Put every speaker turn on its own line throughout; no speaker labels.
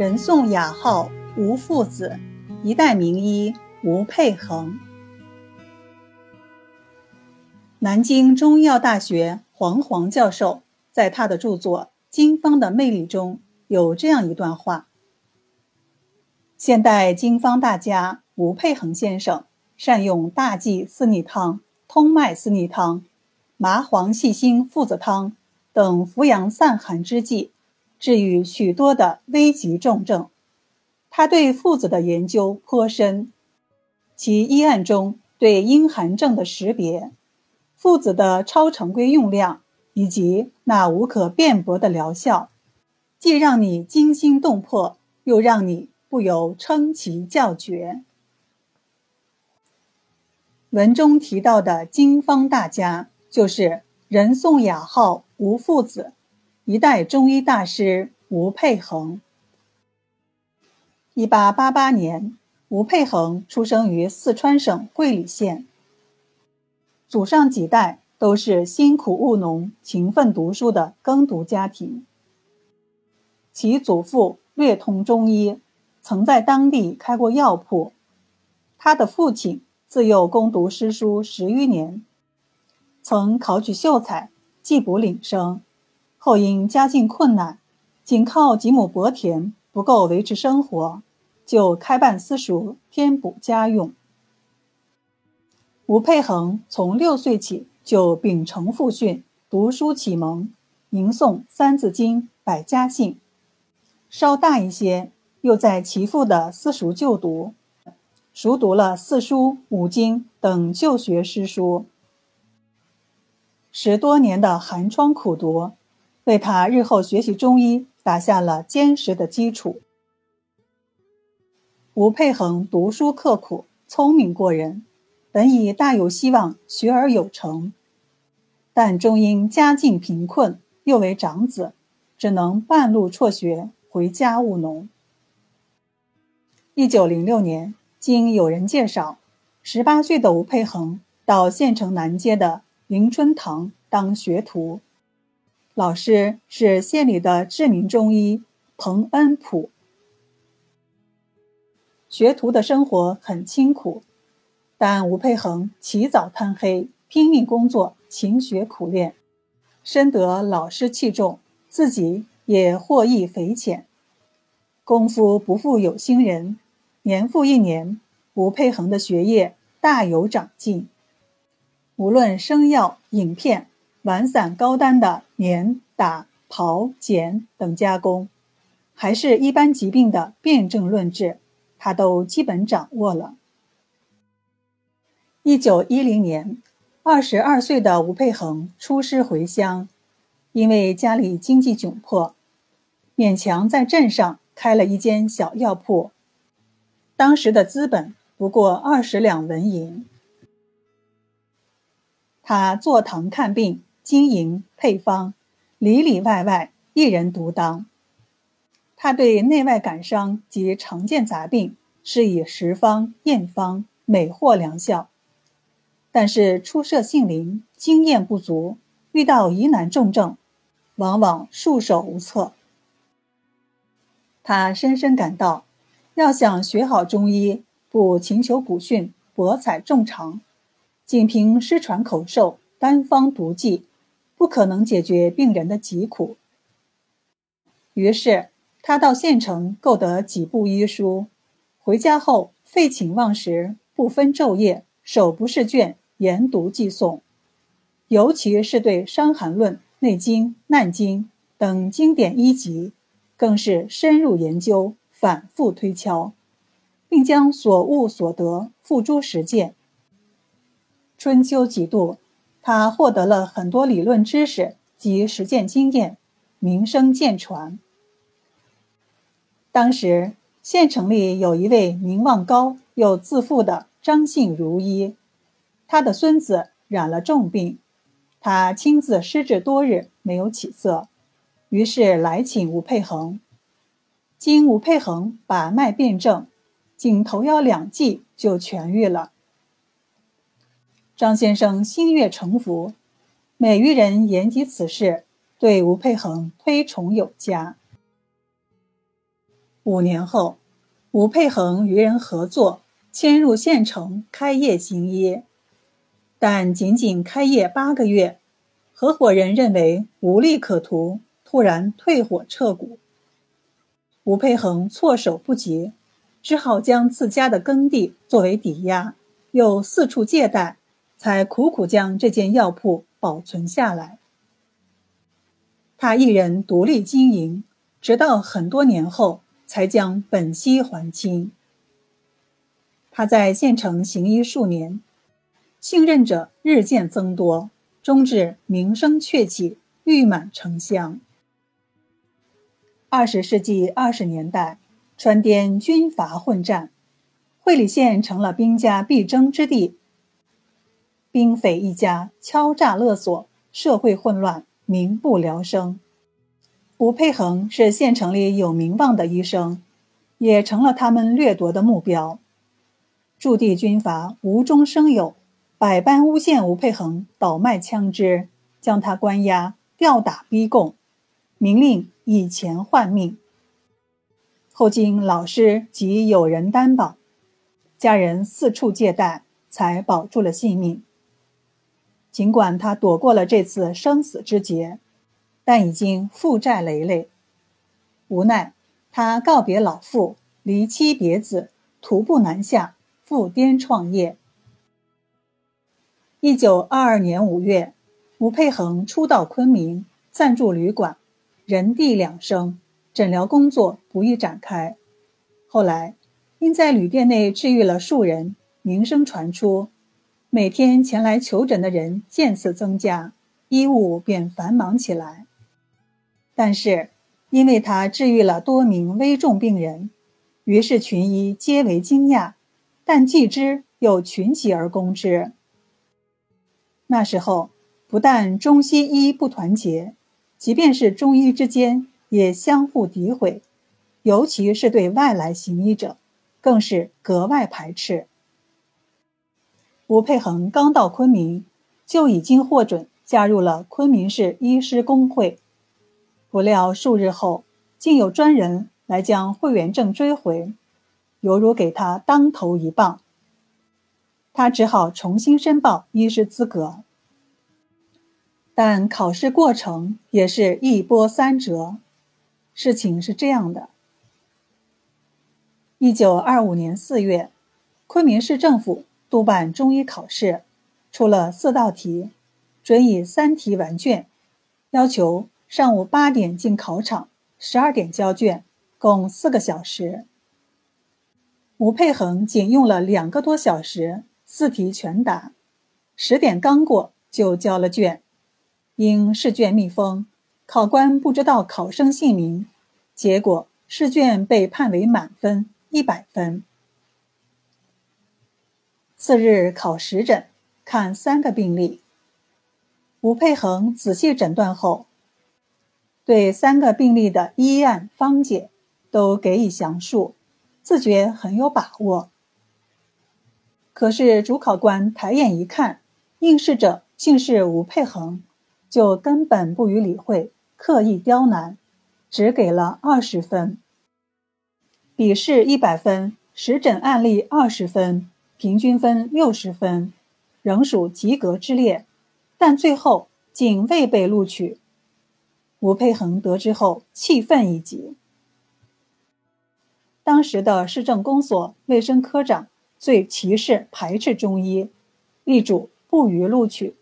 人送雅号吴父子，一代名医吴佩衡。南京中医药大学黄煌教授在他的著作《经方的魅力》中有这样一段话：现代经方大家吴佩恒先生善用大剂四逆汤、通脉四逆汤、麻黄细辛附子汤等扶阳散寒之剂。治愈许多的危急重症，他对附子的研究颇深，其医案中对阴寒症的识别、附子的超常规用量以及那无可辩驳的疗效，既让你惊心动魄，又让你不由称奇叫绝。文中提到的经方大家，就是人送雅号吴父子。一代中医大师吴佩恒。一八八八年，吴佩恒出生于四川省会理县。祖上几代都是辛苦务农、勤奋读书的耕读家庭。其祖父略通中医，曾在当地开过药铺。他的父亲自幼攻读诗书十余年，曾考取秀才，寄补领生。后因家境困难，仅靠几亩薄田不够维持生活，就开办私塾添补家用。吴佩衡从六岁起就秉承父训，读书启蒙，吟诵《三字经》《百家姓》。稍大一些，又在其父的私塾就读，熟读了四书五经等旧学诗书。十多年的寒窗苦读。为他日后学习中医打下了坚实的基础。吴佩恒读书刻苦，聪明过人，本已大有希望学而有成，但终因家境贫困，又为长子，只能半路辍学回家务农。一九零六年，经友人介绍，十八岁的吴佩恒到县城南街的迎春堂当学徒。老师是县里的知名中医彭恩普。学徒的生活很清苦，但吴佩恒起早贪黑，拼命工作，勤学苦练，深得老师器重，自己也获益匪浅。功夫不负有心人，年复一年，吴佩恒的学业大有长进，无论生药、饮片。完散高单的碾、打、刨、剪等加工，还是一般疾病的辨证论治，他都基本掌握了。一九一零年，二十二岁的吴佩恒出师回乡，因为家里经济窘迫，勉强在镇上开了一间小药铺，当时的资本不过二十两纹银。他坐堂看病。经营配方，里里外外一人独当。他对内外感伤及常见杂病，是以十方验方，每获良效。但是初涉杏林，经验不足，遇到疑难重症，往往束手无策。他深深感到，要想学好中医，不勤求古训，博采众长，仅凭失传口授，单方独技。不可能解决病人的疾苦。于是，他到县城购得几部医书，回家后废寝忘食，不分昼夜，手不释卷，研读记诵。尤其是对《伤寒论》《内经》《难经》等经典医籍，更是深入研究，反复推敲，并将所悟所得付诸实践。春秋几度。他获得了很多理论知识及实践经验，名声渐传。当时县城里有一位名望高又自负的张姓如医，他的孙子染了重病，他亲自施治多日没有起色，于是来请吴佩衡。经吴佩衡把脉辨证，仅头药两剂就痊愈了。张先生心悦诚服，每遇人言及此事，对吴佩恒推崇有加。五年后，吴佩衡与人合作，迁入县城开业行医，但仅仅开业八个月，合伙人认为无利可图，突然退伙撤股。吴佩衡措手不及，只好将自家的耕地作为抵押，又四处借贷，才苦苦将这间药铺保存下来。他一人独立经营，直到很多年后才将本息还清。他在县城行医数年，信任者日渐增多，终至名声鹊起，誉满城乡。二十世纪二十年代，川滇军阀混战，会理县成了兵家必争之地。兵匪一家敲诈勒索，社会混乱。民不聊生，吴佩衡是县城里有名望的医生，也成了他们掠夺的目标。驻地军阀无中生有，百般诬陷吴佩衡倒卖枪支，将他关押、吊打、逼供，明令以钱换命。后经老师及友人担保，家人四处借贷，才保住了性命。尽管他躲过了这次生死之劫，但已经负债累累。无奈，他告别老父，离妻别子，徒步南下，赴滇创业。一九二二年五月，吴佩衡初到昆明，暂住旅馆，人地两生，诊疗工作不易展开。后来，因在旅店内治愈了数人，名声传出。每天前来求诊的人渐次增加，医务便繁忙起来。但是，因为他治愈了多名危重病人，于是群医皆为惊讶，但既之又群起而攻之。那时候，不但中西医不团结，即便是中医之间也相互诋毁，尤其是对外来行医者，更是格外排斥。吴佩衡刚到昆明，就已经获准加入了昆明市医师工会。不料数日后，竟有专人来将会员证追回，犹如给他当头一棒。他只好重新申报医师资格，但考试过程也是一波三折。事情是这样的：一九二五年四月，昆明市政府。督办中医考试，出了四道题，准以三题完卷，要求上午八点进考场，十二点交卷，共四个小时。吴佩衡仅用了两个多小时，四题全答，十点刚过就交了卷。因试卷密封，考官不知道考生姓名，结果试卷被判为满分，一百分。次日考实诊，看三个病例。吴佩衡仔细诊断后，对三个病例的医案方解都给予详述，自觉很有把握。可是主考官抬眼一看，应试者竟是吴佩衡，就根本不予理会，刻意刁难，只给了二十分。笔试一百分，实诊案例二十分。平均分六十分，仍属及格之列，但最后竟未被录取。吴佩衡得知后气愤已极。当时的市政公所卫生科长最歧视排斥中医，力主不予录取。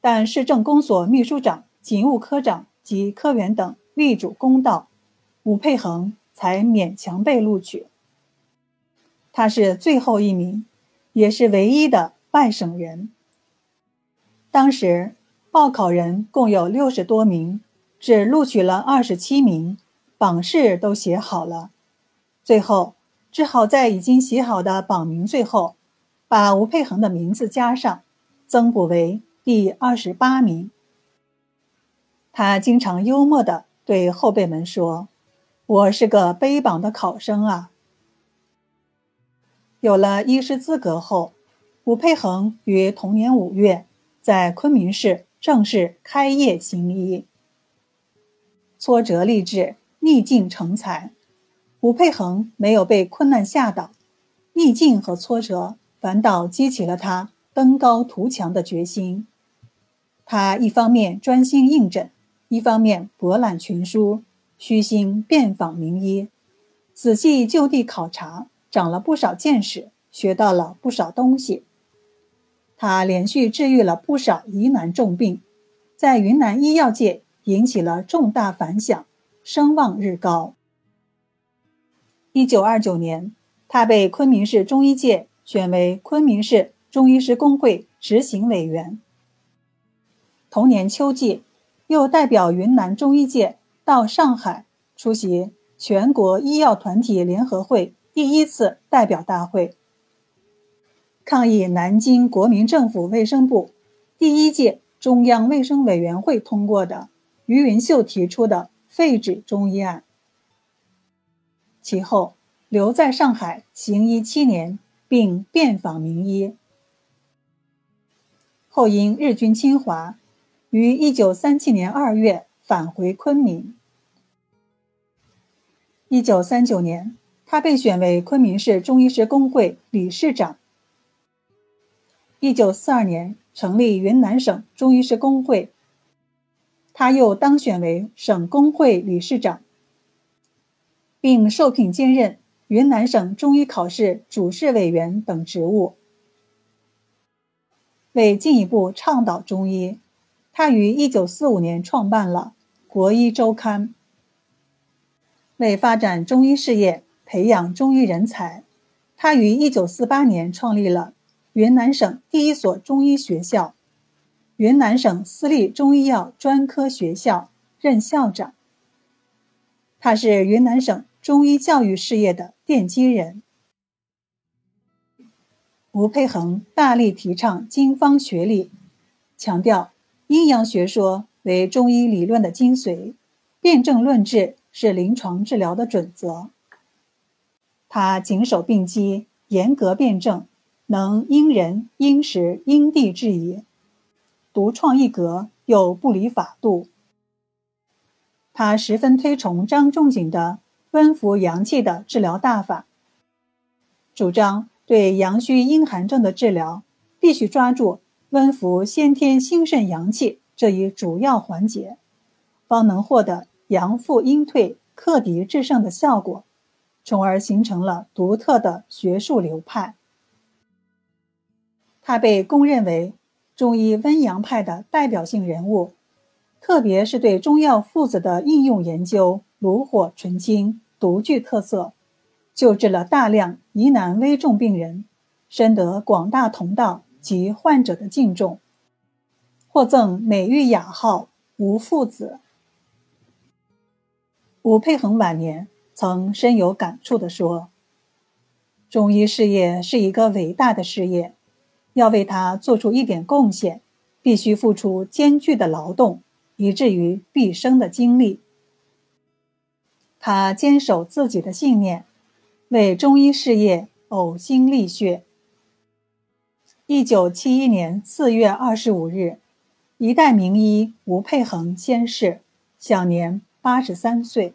但市政公所秘书长、警务科长及科员等力主公道，吴佩衡才勉强被录取。他是最后一名，也是唯一的外省人。当时报考人共有六十多名，只录取了二十七名，榜示都写好了，最后只好在已经写好的榜名最后，把吴佩衡的名字加上，增补为第二十八名。他经常幽默地对后辈们说：“我是个背榜的考生啊。”有了医师资格后，吴佩衡于同年五月在昆明市正式开业行医。挫折励志，逆境成才，吴佩恒没有被困难吓倒，逆境和挫折反倒激起了他登高图强的决心。他一方面专心应诊，一方面博览群书，虚心遍访名医，仔细就地考察，长了不少见识，学到了不少东西。他连续治愈了不少疑难重病，在云南医药界引起了重大反响，声望日高。一九二九年，他被昆明市中医界选为昆明市中医师工会执行委员。同年秋季，又代表云南中医界到上海出席全国医药团体联合会第一次代表大会，抗议南京国民政府卫生部第一届中央卫生委员会通过的于云秀提出的废止中医案。其后留在上海行医七年，并遍访名医。后因日军侵华，于一九三七年二月返回昆明。一九三九年，他被选为昆明市中医师工会理事长。一九四二年，成立云南省中医师工会，他又当选为省工会理事长。并受聘兼任云南省中医考试主试委员等职务。为进一步倡导中医，他于1945年创办了《国医周刊》。为发展中医事业、培养中医人才，他于1948年创立了云南省第一所中医学校——云南省私立中医药专科学校，任校长。他是云南省。中医教育事业的奠基人吴佩恒大力提倡经方学理，强调阴阳学说为中医理论的精髓，辨证论治是临床治疗的准则。他谨守病机，严格辨证，能因人因时因地制宜，独创一格又不离法度。他十分推崇张仲景的。温服阳气的治疗大法，主张对阳虚阴寒症的治疗，必须抓住温服先天心肾阳气这一主要环节，方能获得阳复阴退、克敌制胜的效果，从而形成了独特的学术流派。他被公认为中医温阳派的代表性人物，特别是对中药附子的应用研究。炉火纯青，独具特色，救治了大量疑难危重病人，深得广大同道及患者的敬重，获赠美誉雅号“吴父子”。吴佩恒晚年曾深有感触地说：“中医事业是一个伟大的事业，要为他做出一点贡献，必须付出艰巨的劳动，以至于毕生的精力。”他坚守自己的信念，为中医事业呕心沥血。一九七一年四月二十五日，一代名医吴佩恒仙逝，享年八十三岁。